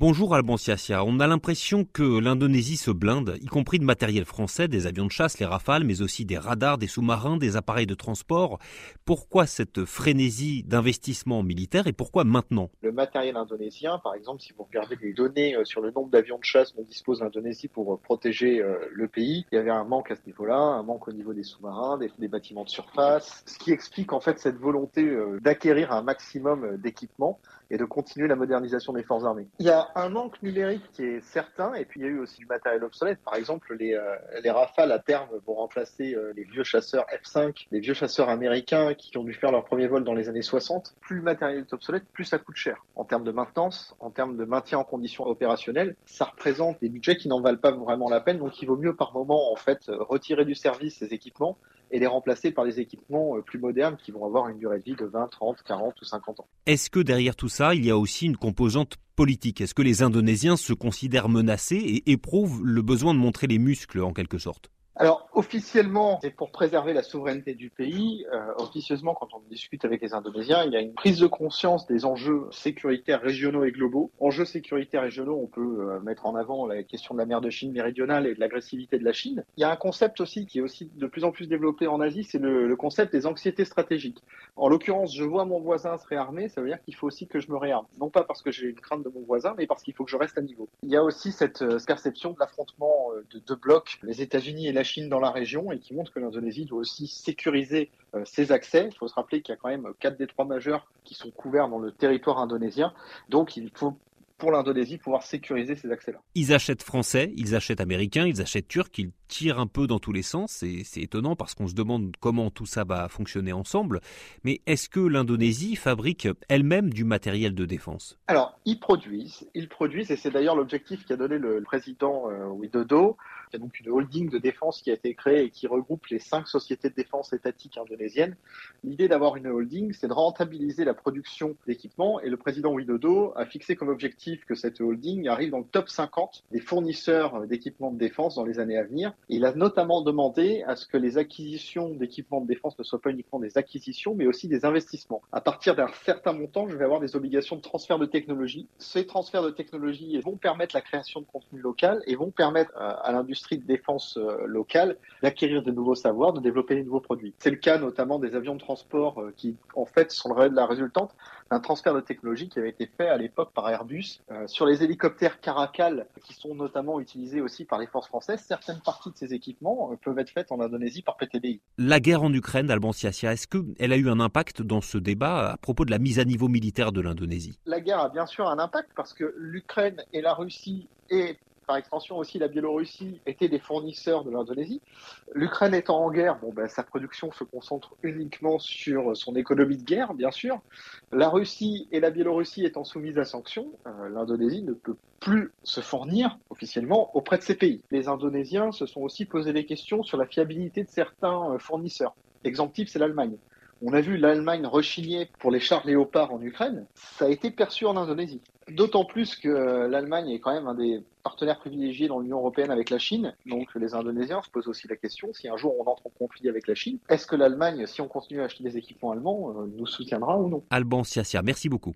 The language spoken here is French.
Bonjour Alban Siasia. On a l'impression que l'Indonésie se blinde, y compris de matériel français, des avions de chasse, les rafales, mais aussi des radars, des sous-marins, des appareils de transport. Pourquoi cette frénésie d'investissement militaire et pourquoi maintenant? Le matériel indonésien, par exemple, si vous regardez les données euh, sur le nombre d'avions de chasse dont dispose l'Indonésie pour euh, protéger euh, le pays, il y avait un manque à ce niveau-là, un manque au niveau des sous-marins, des, bâtiments de surface, ce qui explique en fait cette volonté d'acquérir un maximum d'équipements et de continuer la modernisation des forces armées. Il y a un manque numérique qui est certain, et puis il y a eu aussi du matériel obsolète. Par exemple, les, euh, les Rafales à terme vont remplacer euh, les vieux chasseurs F-5, les vieux chasseurs américains qui ont dû faire leur premier vol dans les années 60. Plus le matériel est obsolète, plus ça coûte cher. En termes de maintenance, en termes de maintien en conditions opérationnelles, ça représente des budgets qui n'en valent pas vraiment la peine, donc il vaut mieux par moment en fait retirer du service ces équipements et les remplacer par des équipements euh, plus modernes qui vont avoir une durée de vie de 20, 30, 40 ou 50 ans. Est-ce que derrière tout ça, il y a aussi une composante politique? Est-ce que les Indonésiens se considèrent menacés et éprouvent le besoin de montrer les muscles en quelque sorte? Alors officiellement, c'est pour préserver la souveraineté du pays. Euh, officieusement, quand on discute avec les Indonésiens, il y a une prise de conscience des enjeux sécuritaires régionaux et globaux. Enjeux sécuritaires régionaux, on peut euh, mettre en avant la question de la mer de Chine méridionale et de l'agressivité de la Chine. Il y a un concept aussi qui est aussi de plus en plus développé en Asie, c'est le, le, concept des anxiétés stratégiques. En l'occurrence, je vois mon voisin se réarmer, ça veut dire qu'il faut aussi que je me réarme. Non pas parce que j'ai une crainte de mon voisin, mais parce qu'il faut que je reste à niveau. Il y a aussi cette euh, perception de l'affrontement de deux blocs, les États-Unis et la Chine dans la région et qui montre que l'Indonésie doit aussi sécuriser euh, ses accès. Il faut se rappeler qu'il y a quand même quatre détroits majeurs qui sont couverts dans le territoire indonésien. Donc il faut pour l'Indonésie pouvoir sécuriser ces accès-là. Ils achètent français, ils achètent américains, ils achètent turcs, ils tirent un peu dans tous les sens. Et c'est étonnant parce qu'on se demande comment tout ça va fonctionner ensemble. Mais est-ce que l'Indonésie fabrique elle-même du matériel de défense? Alors, ils produisent, ils produisent, et c'est d'ailleurs l'objectif qu'a donné le président euh, Widodo. Y a donc une holding de défense qui a été créée et qui regroupe les cinq sociétés de défense étatiques indonésiennes. L'idée d'avoir une holding, c'est de rentabiliser la production d'équipements. Et le président Widodo a fixé comme objectif que cette holding arrive dans le top 50 des fournisseurs d'équipements de défense dans les années à venir. Il a notamment demandé à ce que les acquisitions d'équipements de défense ne soient pas uniquement des acquisitions, mais aussi des investissements. À partir d'un certain montant, je vais avoir des obligations de transfert de technologie. Ces transferts de technologie vont permettre la création de contenu local et vont permettre euh, à l'industrie de défense euh, locale d'acquérir de nouveaux savoirs, de développer des nouveaux produits. C'est le cas notamment des avions de transport euh, qui, en fait, sont la résultante d'un transfert de technologie qui avait été fait à l'époque par Airbus euh, sur les hélicoptères Caracal, qui sont notamment utilisés aussi par les forces françaises, certaines parties de ces équipements peuvent être faites en Indonésie par PTBI. La guerre en Ukraine, Alban Siasia, est-ce qu'elle a eu un impact dans ce débat à propos de la mise à niveau militaire de l'Indonésie? La guerre a bien sûr un impact parce que l'Ukraine et la Russie et par extension aussi la Biélorussie, étaient des fournisseurs de l'Indonésie. L'Ukraine étant en guerre, bon, ben, sa production se concentre uniquement sur son économie de guerre, bien sûr. La Russie et la Biélorussie étant soumises à sanctions, euh, l'Indonésie ne peut plus se fournir officiellement auprès de ces pays. Les Indonésiens se sont aussi posé des questions sur la fiabilité de certains euh, fournisseurs. Exemple type, c'est l'Allemagne. On a vu l'Allemagne rechigner pour les chars Léopard en Ukraine. Ça a été perçu en Indonésie. D'autant plus que l'Allemagne est quand même un des partenaires privilégiés dans l'Union européenne avec la Chine. Donc les Indonésiens se posent aussi la question, si un jour on entre en conflit avec la Chine, est-ce que l'Allemagne, si on continue à acheter des équipements allemands, euh, nous soutiendra ou non? Alban Siasia, merci beaucoup.